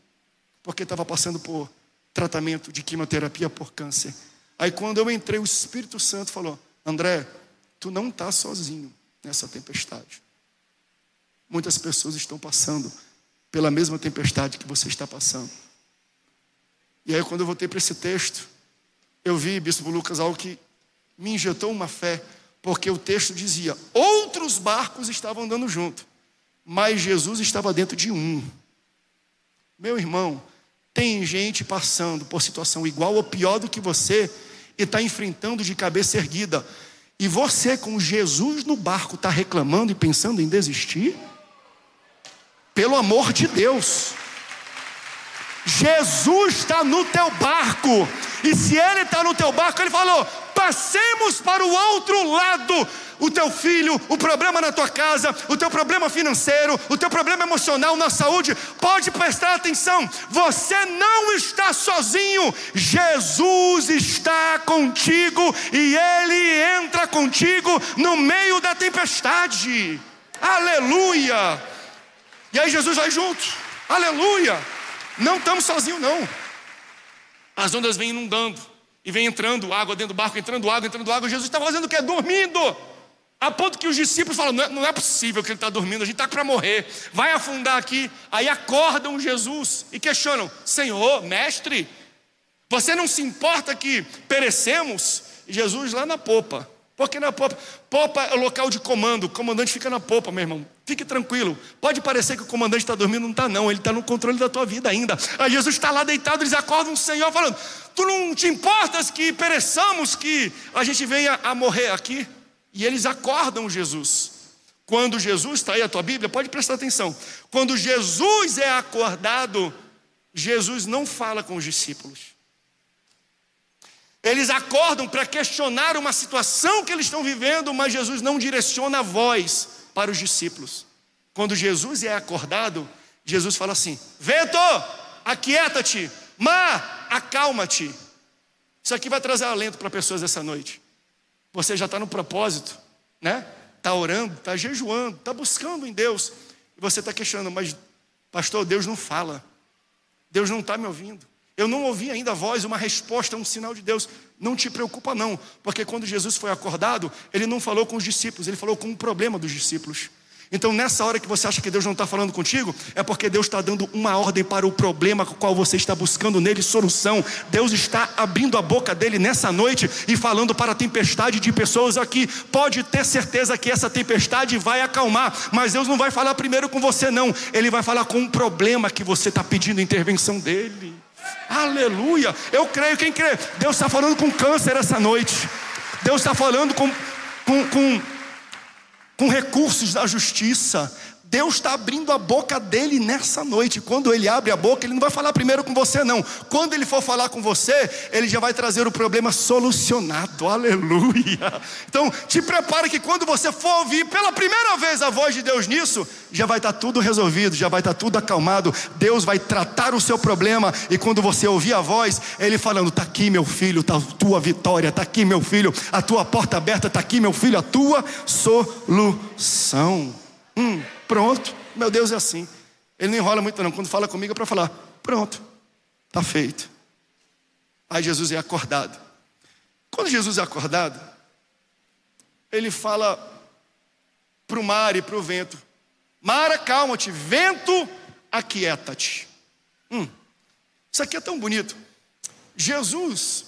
porque estava passando por tratamento de quimioterapia por câncer. Aí quando eu entrei, o Espírito Santo falou: André, tu não está sozinho nessa tempestade. Muitas pessoas estão passando pela mesma tempestade que você está passando. E aí, quando eu voltei para esse texto, eu vi, Bispo Lucas, algo que me injetou uma fé, porque o texto dizia: outros barcos estavam andando junto, mas Jesus estava dentro de um. Meu irmão, tem gente passando por situação igual ou pior do que você e está enfrentando de cabeça erguida. E você, com Jesus no barco, está reclamando e pensando em desistir? Pelo amor de Deus. Jesus está no teu barco. E se Ele está no teu barco, Ele falou: passemos para o outro lado. O teu filho, o problema na tua casa, o teu problema financeiro, o teu problema emocional na saúde, pode prestar atenção, você não está sozinho, Jesus está contigo e Ele entra contigo no meio da tempestade. Aleluia! E aí Jesus vai junto. Aleluia! Não estamos sozinhos, não. As ondas vêm inundando. E vem entrando água dentro do barco, entrando água, entrando água. Jesus está fazendo o que? Dormindo. A ponto que os discípulos falam: não é, não é possível que ele está dormindo, a gente está para morrer, vai afundar aqui. Aí acordam Jesus e questionam: Senhor, mestre, você não se importa que perecemos? Jesus lá na popa, porque na popa, popa é o local de comando, o comandante fica na popa, meu irmão. Fique tranquilo. Pode parecer que o comandante está dormindo, não está não. Ele está no controle da tua vida ainda. Aí Jesus está lá deitado, eles acordam o Senhor falando: Tu não te importas que pereçamos, que a gente venha a morrer aqui? E eles acordam Jesus. Quando Jesus, está aí a tua Bíblia, pode prestar atenção. Quando Jesus é acordado, Jesus não fala com os discípulos. Eles acordam para questionar uma situação que eles estão vivendo, mas Jesus não direciona a voz para os discípulos. Quando Jesus é acordado, Jesus fala assim: Vento, aquieta-te, mar, acalma-te. Isso aqui vai trazer alento para pessoas essa noite. Você já está no propósito, né? Está orando, está jejuando, está buscando em Deus. E você está questionando, mas, pastor, Deus não fala. Deus não está me ouvindo. Eu não ouvi ainda a voz, uma resposta, um sinal de Deus. Não te preocupa, não, porque quando Jesus foi acordado, ele não falou com os discípulos, ele falou com o problema dos discípulos. Então, nessa hora que você acha que Deus não está falando contigo, é porque Deus está dando uma ordem para o problema com o qual você está buscando nele solução. Deus está abrindo a boca dele nessa noite e falando para a tempestade de pessoas aqui. Pode ter certeza que essa tempestade vai acalmar, mas Deus não vai falar primeiro com você, não. Ele vai falar com o problema que você está pedindo intervenção dele. Aleluia. Eu creio, quem crê? Deus está falando com câncer essa noite. Deus está falando com, com, com, com recursos da justiça. Deus está abrindo a boca dele nessa noite. Quando ele abre a boca, ele não vai falar primeiro com você, não. Quando ele for falar com você, ele já vai trazer o problema solucionado. Aleluia. Então, te prepare que quando você for ouvir pela primeira vez a voz de Deus nisso, já vai estar tá tudo resolvido, já vai estar tá tudo acalmado. Deus vai tratar o seu problema. E quando você ouvir a voz, ele falando: Está aqui, meu filho, está a tua vitória, está aqui, meu filho, a tua porta aberta, está aqui, meu filho, a tua solução. Hum. Pronto. Meu Deus é assim. Ele não enrola muito, não. Quando fala comigo é para falar: pronto, está feito. Aí Jesus é acordado. Quando Jesus é acordado, ele fala para o mar e para o vento: Mar, acalma-te, vento, aquieta-te. Hum, isso aqui é tão bonito. Jesus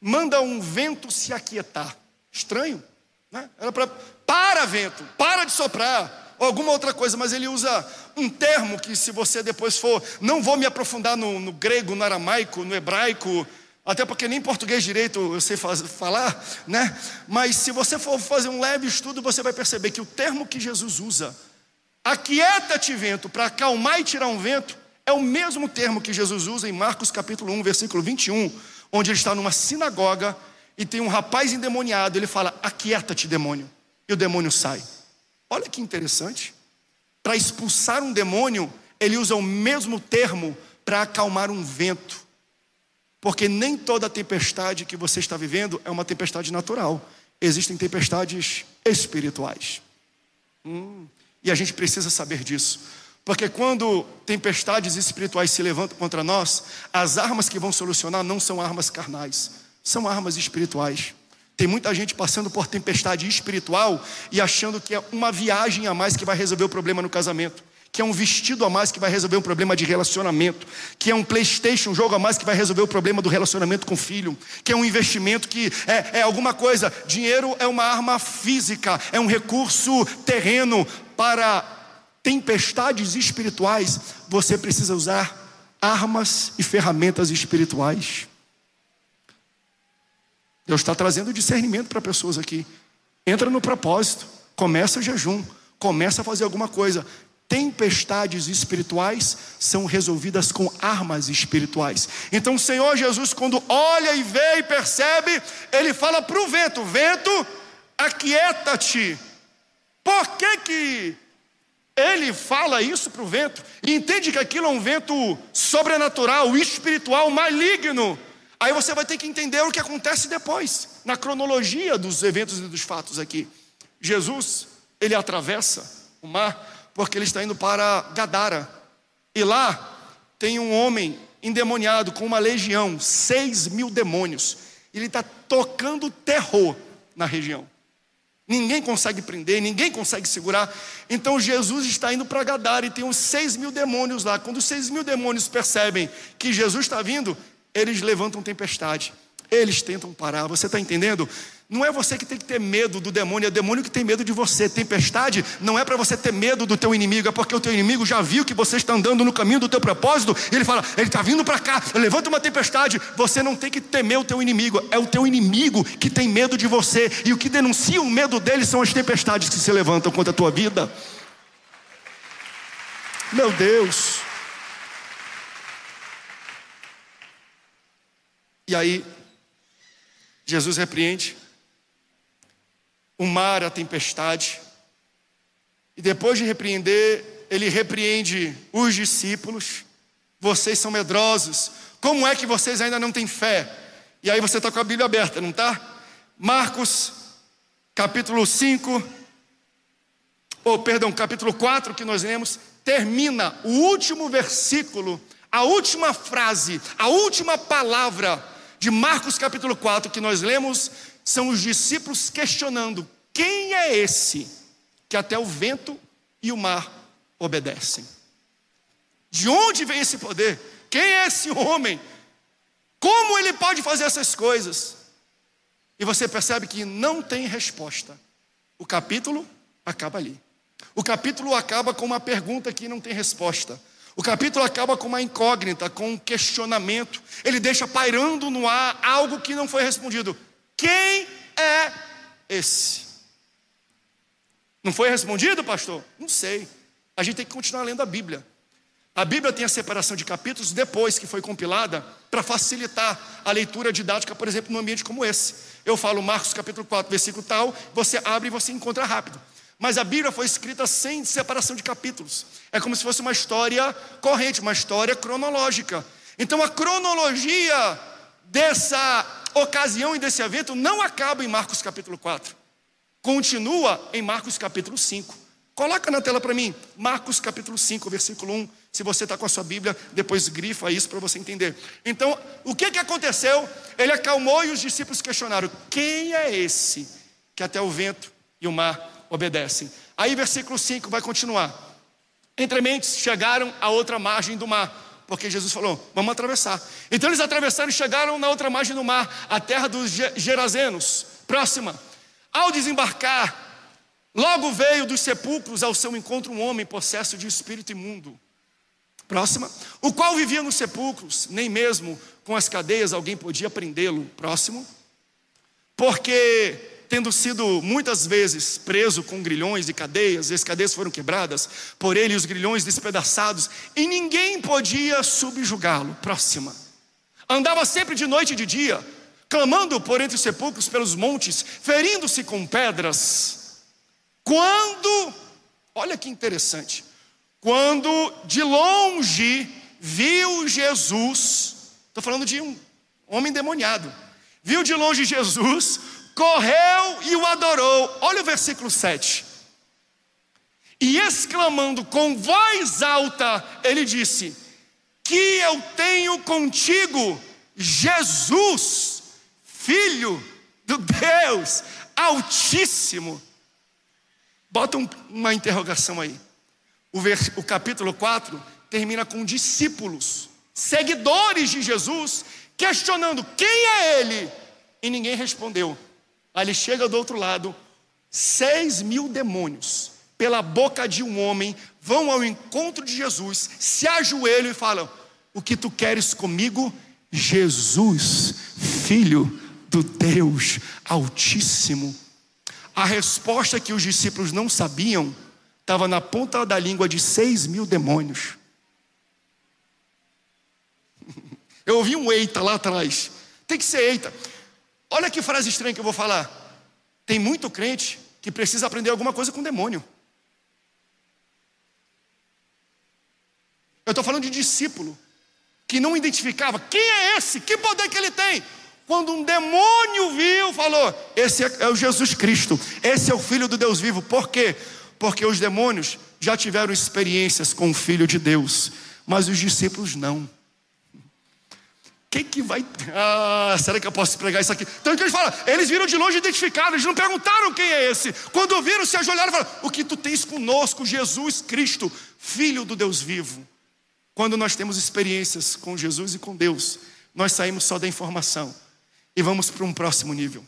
manda um vento se aquietar. Estranho, né? Era para para vento, para de soprar, ou alguma outra coisa, mas ele usa um termo que, se você depois for, não vou me aprofundar no, no grego, no aramaico, no hebraico, até porque nem português direito eu sei faz, falar, né? Mas se você for fazer um leve estudo, você vai perceber que o termo que Jesus usa, aquieta-te vento, para acalmar e tirar um vento, é o mesmo termo que Jesus usa em Marcos capítulo 1, versículo 21, onde ele está numa sinagoga e tem um rapaz endemoniado, ele fala: Aquieta-te, demônio. E o demônio sai. Olha que interessante. Para expulsar um demônio, ele usa o mesmo termo para acalmar um vento. Porque nem toda tempestade que você está vivendo é uma tempestade natural. Existem tempestades espirituais. Hum, e a gente precisa saber disso. Porque quando tempestades espirituais se levantam contra nós, as armas que vão solucionar não são armas carnais, são armas espirituais. Tem muita gente passando por tempestade espiritual e achando que é uma viagem a mais que vai resolver o problema no casamento, que é um vestido a mais que vai resolver um problema de relacionamento, que é um PlayStation, um jogo a mais que vai resolver o problema do relacionamento com o filho, que é um investimento que é, é alguma coisa. Dinheiro é uma arma física, é um recurso terreno para tempestades espirituais, você precisa usar armas e ferramentas espirituais. Deus está trazendo discernimento para pessoas aqui. Entra no propósito, começa jejum, começa a fazer alguma coisa. Tempestades espirituais são resolvidas com armas espirituais. Então o Senhor Jesus, quando olha e vê e percebe, ele fala para o vento: Vento, aquieta-te. Por que que ele fala isso para o vento e entende que aquilo é um vento sobrenatural, espiritual, maligno. Aí você vai ter que entender o que acontece depois, na cronologia dos eventos e dos fatos aqui. Jesus, ele atravessa o mar porque ele está indo para Gadara. E lá tem um homem endemoniado com uma legião, seis mil demônios. Ele está tocando terror na região. Ninguém consegue prender, ninguém consegue segurar. Então Jesus está indo para Gadara e tem uns seis mil demônios lá. Quando os seis mil demônios percebem que Jesus está vindo, eles levantam tempestade. Eles tentam parar. Você está entendendo? Não é você que tem que ter medo do demônio, é o demônio que tem medo de você. Tempestade não é para você ter medo do teu inimigo, é porque o teu inimigo já viu que você está andando no caminho do teu propósito. Ele fala: ele está vindo para cá, levanta uma tempestade. Você não tem que temer o teu inimigo, é o teu inimigo que tem medo de você. E o que denuncia o medo dele são as tempestades que se levantam contra a tua vida. Meu Deus. E aí, Jesus repreende o mar, a tempestade. E depois de repreender, ele repreende os discípulos. Vocês são medrosos. Como é que vocês ainda não têm fé? E aí você está com a Bíblia aberta, não está? Marcos, capítulo 5, ou perdão, capítulo 4 que nós lemos, termina o último versículo, a última frase, a última palavra de Marcos capítulo 4 que nós lemos são os discípulos questionando: quem é esse que até o vento e o mar obedecem? De onde vem esse poder? Quem é esse homem? Como ele pode fazer essas coisas? E você percebe que não tem resposta. O capítulo acaba ali. O capítulo acaba com uma pergunta que não tem resposta. O capítulo acaba com uma incógnita, com um questionamento. Ele deixa pairando no ar algo que não foi respondido. Quem é esse? Não foi respondido, pastor? Não sei. A gente tem que continuar lendo a Bíblia. A Bíblia tem a separação de capítulos depois que foi compilada para facilitar a leitura didática, por exemplo, num ambiente como esse. Eu falo Marcos capítulo 4, versículo tal, você abre e você encontra rápido. Mas a Bíblia foi escrita sem separação de capítulos. É como se fosse uma história corrente, uma história cronológica. Então a cronologia dessa ocasião e desse evento não acaba em Marcos capítulo 4. Continua em Marcos capítulo 5. Coloca na tela para mim, Marcos capítulo 5, versículo 1. Se você está com a sua Bíblia, depois grifa isso para você entender. Então, o que, que aconteceu? Ele acalmou e os discípulos questionaram: quem é esse que até o vento e o mar obedecem? Aí, versículo 5 vai continuar. Entre mentes chegaram à outra margem do mar, porque Jesus falou: vamos atravessar. Então, eles atravessaram e chegaram na outra margem do mar, a terra dos Gerazenos, próxima. Ao desembarcar, Logo veio dos sepulcros ao seu encontro um homem possesso de espírito imundo. Próxima. O qual vivia nos sepulcros, nem mesmo com as cadeias alguém podia prendê-lo. Próximo. Porque, tendo sido muitas vezes preso com grilhões e cadeias, e as cadeias foram quebradas, por ele os grilhões despedaçados, e ninguém podia subjugá-lo. Próxima. Andava sempre de noite e de dia, clamando por entre os sepulcros pelos montes, ferindo-se com pedras. Quando, olha que interessante, quando de longe viu Jesus, estou falando de um homem demoniado, viu de longe Jesus, correu e o adorou. Olha o versículo 7. E exclamando com voz alta, ele disse: Que eu tenho contigo, Jesus, Filho do Deus Altíssimo. Bota um, uma interrogação aí. O, o capítulo 4 termina com discípulos, seguidores de Jesus, questionando quem é ele. E ninguém respondeu. Aí ele chega do outro lado, seis mil demônios, pela boca de um homem, vão ao encontro de Jesus, se ajoelham e falam: O que tu queres comigo? Jesus, filho do Deus Altíssimo. A resposta que os discípulos não sabiam estava na ponta da língua de seis mil demônios. Eu ouvi um eita lá atrás. Tem que ser eita. Olha que frase estranha que eu vou falar. Tem muito crente que precisa aprender alguma coisa com demônio. Eu estou falando de discípulo que não identificava quem é esse, que poder que ele tem. Quando um demônio viu, falou: Esse é o Jesus Cristo, esse é o Filho do Deus vivo. Por quê? Porque os demônios já tiveram experiências com o Filho de Deus, mas os discípulos não. Quem que vai. Ah, será que eu posso pregar isso aqui? Então que eles falam, eles viram de longe identificados, eles não perguntaram quem é esse. Quando viram, se ajoelharam e falaram: O que tu tens conosco, Jesus Cristo, Filho do Deus vivo. Quando nós temos experiências com Jesus e com Deus, nós saímos só da informação e vamos para um próximo nível.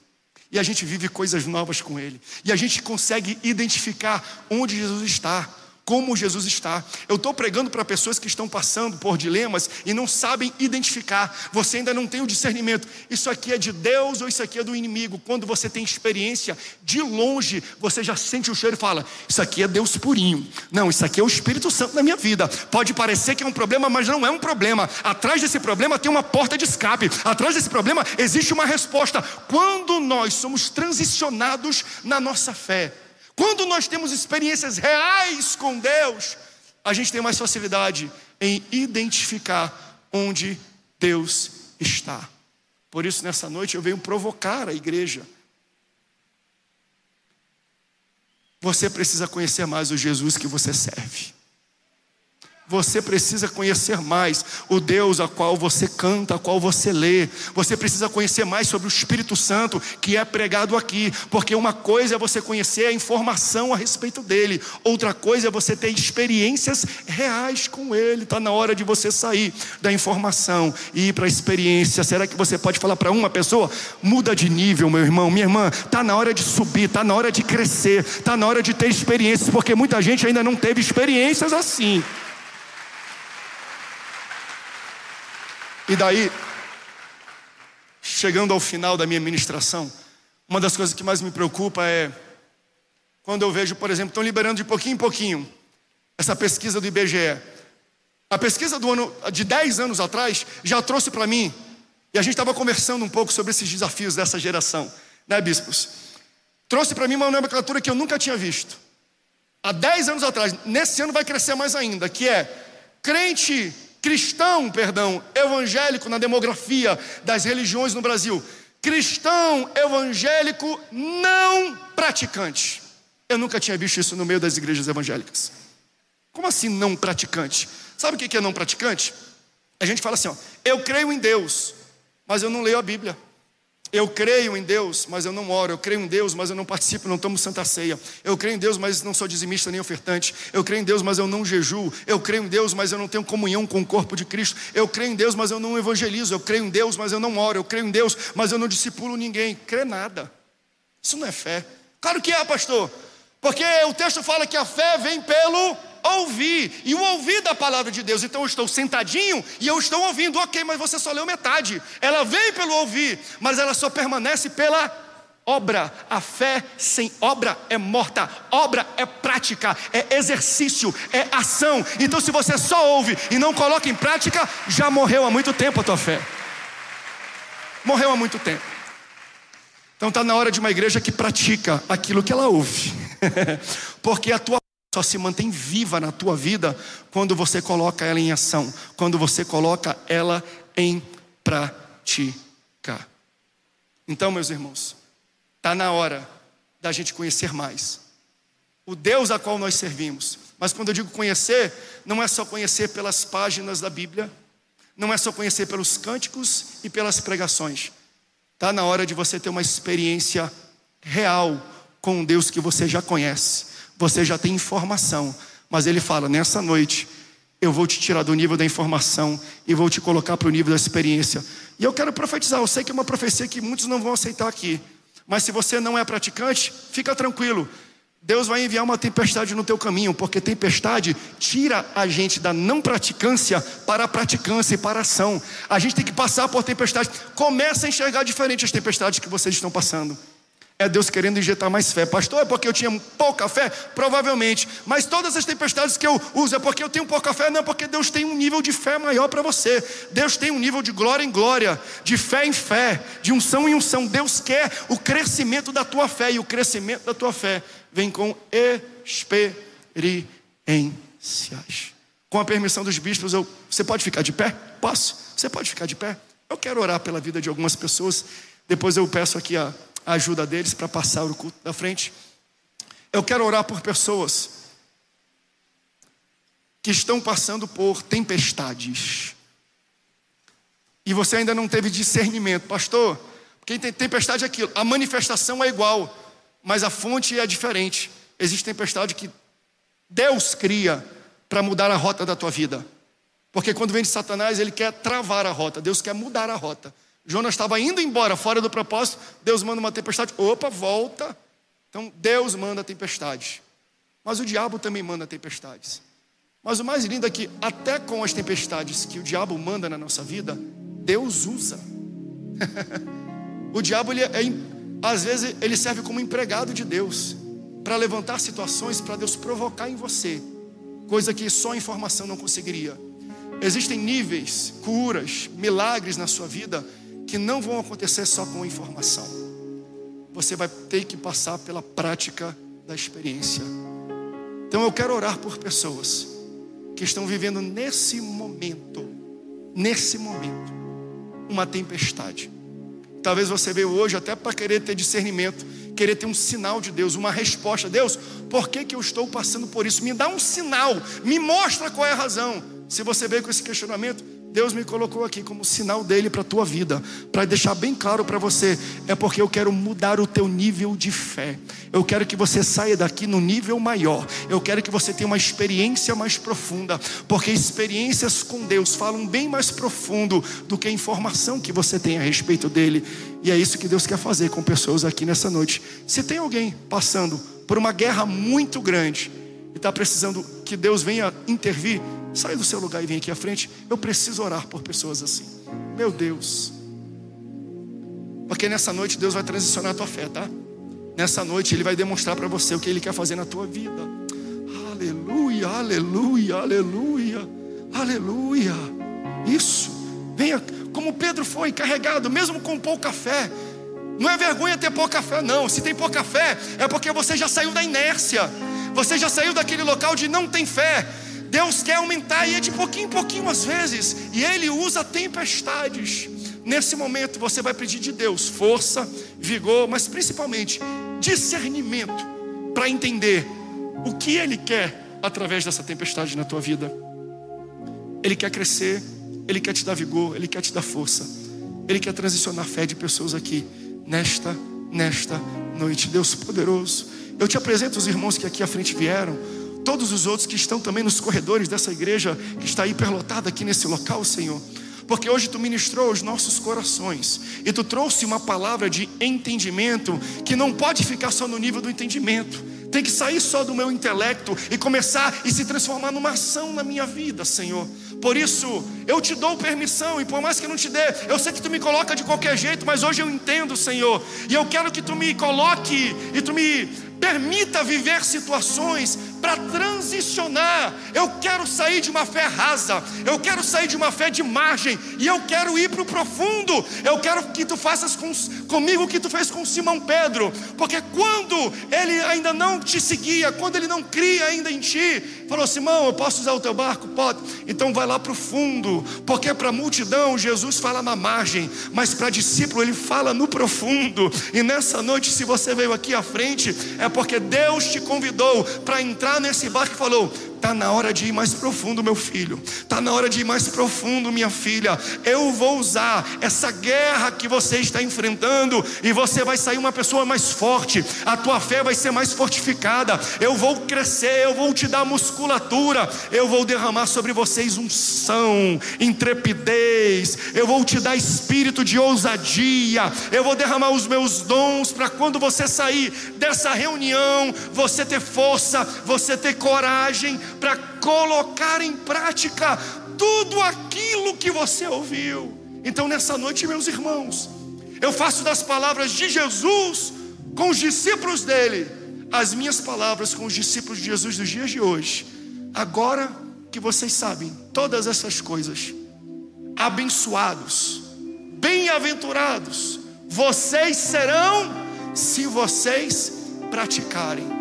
E a gente vive coisas novas com Ele. E a gente consegue identificar onde Jesus está como Jesus está. Eu estou pregando para pessoas que estão passando por dilemas e não sabem identificar. Você ainda não tem o discernimento. Isso aqui é de Deus ou isso aqui é do inimigo? Quando você tem experiência de longe, você já sente o cheiro e fala: Isso aqui é Deus purinho. Não, isso aqui é o Espírito Santo na minha vida. Pode parecer que é um problema, mas não é um problema. Atrás desse problema tem uma porta de escape. Atrás desse problema existe uma resposta. Quando nós somos transicionados na nossa fé, quando nós temos experiências reais com Deus, a gente tem mais facilidade em identificar onde Deus está. Por isso, nessa noite, eu venho provocar a igreja. Você precisa conhecer mais o Jesus que você serve. Você precisa conhecer mais o Deus a qual você canta, a qual você lê. Você precisa conhecer mais sobre o Espírito Santo que é pregado aqui, porque uma coisa é você conhecer a informação a respeito dele, outra coisa é você ter experiências reais com ele. Está na hora de você sair da informação e ir para a experiência. Será que você pode falar para uma pessoa? Muda de nível, meu irmão, minha irmã. Está na hora de subir, está na hora de crescer, está na hora de ter experiências, porque muita gente ainda não teve experiências assim. E daí, chegando ao final da minha ministração, uma das coisas que mais me preocupa é quando eu vejo, por exemplo, estão liberando de pouquinho em pouquinho essa pesquisa do IBGE. A pesquisa do ano de 10 anos atrás já trouxe para mim, e a gente estava conversando um pouco sobre esses desafios dessa geração, né, bispos? Trouxe para mim uma nomenclatura que eu nunca tinha visto. Há 10 anos atrás, nesse ano vai crescer mais ainda, que é crente cristão, perdão, evangélico na demografia das religiões no Brasil. Cristão evangélico não praticante. Eu nunca tinha visto isso no meio das igrejas evangélicas. Como assim não praticante? Sabe o que é não praticante? A gente fala assim: ó, eu creio em Deus, mas eu não leio a Bíblia. Eu creio em Deus, mas eu não oro. Eu creio em Deus, mas eu não participo, não tomo santa ceia. Eu creio em Deus, mas não sou dizimista nem ofertante. Eu creio em Deus, mas eu não jejuo. Eu creio em Deus, mas eu não tenho comunhão com o corpo de Cristo. Eu creio em Deus, mas eu não evangelizo. Eu creio em Deus, mas eu não oro. Eu creio em Deus, mas eu não discipulo ninguém. Crê nada. Isso não é fé. Claro que é, pastor. Porque o texto fala que a fé vem pelo ouvir, e o ouvir da palavra de Deus. Então eu estou sentadinho e eu estou ouvindo, ok, mas você só leu metade. Ela vem pelo ouvir, mas ela só permanece pela obra. A fé sem obra é morta, obra é prática, é exercício, é ação. Então se você só ouve e não coloca em prática, já morreu há muito tempo a tua fé. Morreu há muito tempo. Então está na hora de uma igreja que pratica aquilo que ela ouve. Porque a tua só se mantém viva na tua vida quando você coloca ela em ação, quando você coloca ela em prática. Então, meus irmãos, está na hora da gente conhecer mais o Deus a qual nós servimos. Mas quando eu digo conhecer, não é só conhecer pelas páginas da Bíblia, não é só conhecer pelos cânticos e pelas pregações. Está na hora de você ter uma experiência real com um Deus que você já conhece você já tem informação, mas ele fala: nessa noite, eu vou te tirar do nível da informação e vou te colocar para o nível da experiência. E eu quero profetizar, eu sei que é uma profecia que muitos não vão aceitar aqui, mas se você não é praticante, fica tranquilo. Deus vai enviar uma tempestade no teu caminho, porque tempestade tira a gente da não praticância para a praticância e para a ação. A gente tem que passar por tempestade. Começa a enxergar diferente as tempestades que vocês estão passando. É Deus querendo injetar mais fé. Pastor, é porque eu tinha pouca fé? Provavelmente. Mas todas as tempestades que eu uso é porque eu tenho pouca fé? Não, é porque Deus tem um nível de fé maior para você. Deus tem um nível de glória em glória, de fé em fé, de unção em unção. Deus quer o crescimento da tua fé. E o crescimento da tua fé vem com experiências. Com a permissão dos bispos, eu, você pode ficar de pé? Posso? Você pode ficar de pé? Eu quero orar pela vida de algumas pessoas. Depois eu peço aqui a a ajuda deles para passar o culto da frente. Eu quero orar por pessoas que estão passando por tempestades. E você ainda não teve discernimento, pastor. Quem tem tempestade é aquilo, a manifestação é igual, mas a fonte é diferente. Existe tempestade que Deus cria para mudar a rota da tua vida. Porque quando vem de Satanás, ele quer travar a rota, Deus quer mudar a rota. Jonas estava indo embora, fora do propósito, Deus manda uma tempestade, opa, volta. Então Deus manda tempestades. Mas o diabo também manda tempestades. Mas o mais lindo é que, até com as tempestades que o diabo manda na nossa vida, Deus usa. o diabo, ele é, às vezes, ele serve como empregado de Deus para levantar situações para Deus provocar em você, coisa que só a informação não conseguiria. Existem níveis, curas, milagres na sua vida que não vão acontecer só com informação. Você vai ter que passar pela prática da experiência. Então eu quero orar por pessoas que estão vivendo nesse momento, nesse momento, uma tempestade. Talvez você veio hoje até para querer ter discernimento, querer ter um sinal de Deus, uma resposta. Deus, por que, que eu estou passando por isso? Me dá um sinal, me mostra qual é a razão. Se você veio com esse questionamento, Deus me colocou aqui como sinal dele para a tua vida, para deixar bem claro para você, é porque eu quero mudar o teu nível de fé. Eu quero que você saia daqui no nível maior. Eu quero que você tenha uma experiência mais profunda, porque experiências com Deus falam bem mais profundo do que a informação que você tem a respeito dele. E é isso que Deus quer fazer com pessoas aqui nessa noite. Se tem alguém passando por uma guerra muito grande e está precisando que Deus venha intervir, Sai do seu lugar e vem aqui à frente. Eu preciso orar por pessoas assim. Meu Deus. Porque nessa noite Deus vai transicionar a tua fé, tá? Nessa noite Ele vai demonstrar para você o que Ele quer fazer na tua vida. Aleluia, aleluia, aleluia, aleluia. Isso. Venha, como Pedro foi carregado, mesmo com pouca fé. Não é vergonha ter pouca fé, não. Se tem pouca fé, é porque você já saiu da inércia. Você já saiu daquele local de não tem fé. Deus quer aumentar e é de pouquinho em pouquinho às vezes, e Ele usa tempestades. Nesse momento você vai pedir de Deus força, vigor, mas principalmente discernimento para entender o que Ele quer através dessa tempestade na tua vida. Ele quer crescer, Ele quer te dar vigor, Ele quer te dar força, Ele quer transicionar a fé de pessoas aqui, nesta, nesta noite. Deus poderoso, eu te apresento os irmãos que aqui à frente vieram, todos os outros que estão também nos corredores dessa igreja que está hiperlotada aqui nesse local, Senhor. Porque hoje tu ministrou os nossos corações e tu trouxe uma palavra de entendimento que não pode ficar só no nível do entendimento, tem que sair só do meu intelecto e começar e se transformar numa ação na minha vida, Senhor. Por isso, eu te dou permissão, e por mais que não te dê, eu sei que tu me coloca de qualquer jeito, mas hoje eu entendo, Senhor, e eu quero que tu me coloque e tu me permita viver situações para transicionar. Eu quero sair de uma fé rasa, eu quero sair de uma fé de margem, e eu quero ir para o profundo. Eu quero que tu faças com, comigo o que tu fez com Simão Pedro, porque quando ele ainda não te seguia, quando ele não cria ainda em ti, falou: Simão, eu posso usar o teu barco? Pode, então vai lá para o fundo, porque para a multidão Jesus fala na margem, mas para discípulo ele fala no profundo. E nessa noite, se você veio aqui à frente, é porque Deus te convidou para entrar entrar nesse barco e falou: Está na hora de ir mais profundo, meu filho. Está na hora de ir mais profundo, minha filha. Eu vou usar essa guerra que você está enfrentando e você vai sair uma pessoa mais forte. A tua fé vai ser mais fortificada. Eu vou crescer, eu vou te dar musculatura. Eu vou derramar sobre vocês unção, intrepidez. Eu vou te dar espírito de ousadia. Eu vou derramar os meus dons para quando você sair dessa reunião, você ter força, você ter coragem para colocar em prática tudo aquilo que você ouviu. Então, nessa noite, meus irmãos, eu faço das palavras de Jesus com os discípulos dele, as minhas palavras com os discípulos de Jesus dos dias de hoje. Agora que vocês sabem todas essas coisas, abençoados, bem-aventurados, vocês serão se vocês praticarem.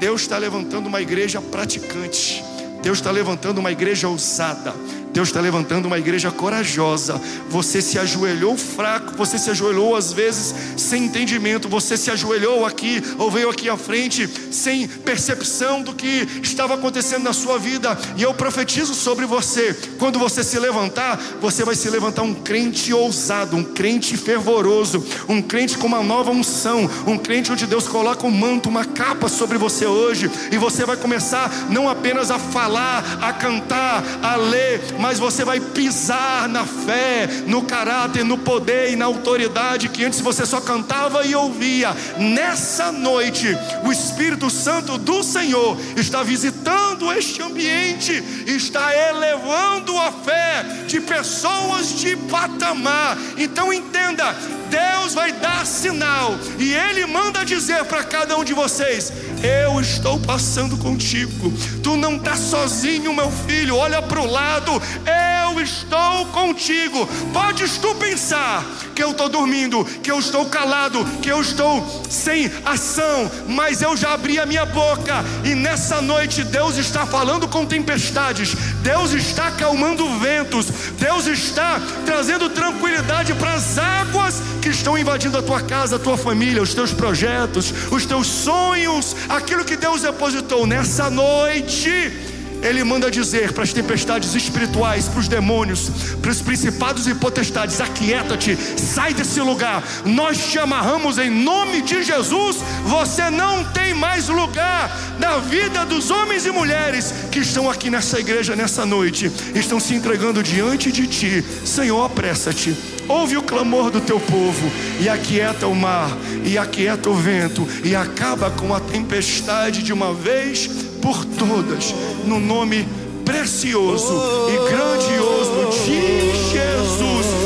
Deus está levantando uma igreja praticante. Deus está levantando uma igreja ousada. Deus está levantando uma igreja corajosa. Você se ajoelhou fraco, você se ajoelhou às vezes sem entendimento, você se ajoelhou aqui ou veio aqui à frente sem percepção do que estava acontecendo na sua vida. E eu profetizo sobre você: quando você se levantar, você vai se levantar um crente ousado, um crente fervoroso, um crente com uma nova unção, um crente onde Deus coloca um manto, uma capa sobre você hoje, e você vai começar não apenas a falar, a cantar, a ler, mas você vai pisar na fé, no caráter, no poder e na autoridade que antes você só cantava e ouvia. Nessa noite, o Espírito Santo do Senhor está visitando este ambiente, está elevando a fé de pessoas de patamar. Então entenda, Deus vai dar sinal e Ele manda dizer para cada um de vocês: Eu estou passando contigo. Tu não está sozinho, meu filho. Olha para o lado. Eu estou contigo. Podes tu pensar que eu estou dormindo, que eu estou calado, que eu estou sem ação, mas eu já abri a minha boca e nessa noite Deus está falando com tempestades. Deus está acalmando ventos. Deus está trazendo tranquilidade para as águas que estão invadindo a tua casa, a tua família, os teus projetos, os teus sonhos, aquilo que Deus depositou nessa noite. Ele manda dizer para as tempestades espirituais, para os demônios, para os principados e potestades: aquieta-te, sai desse lugar. Nós te amarramos em nome de Jesus. Você não tem mais lugar na vida dos homens e mulheres que estão aqui nessa igreja nessa noite, estão se entregando diante de ti. Senhor, apressa-te Ouve o clamor do teu povo e aquieta o mar, e aquieta o vento, e acaba com a tempestade de uma vez por todas, no nome precioso e grandioso de Jesus.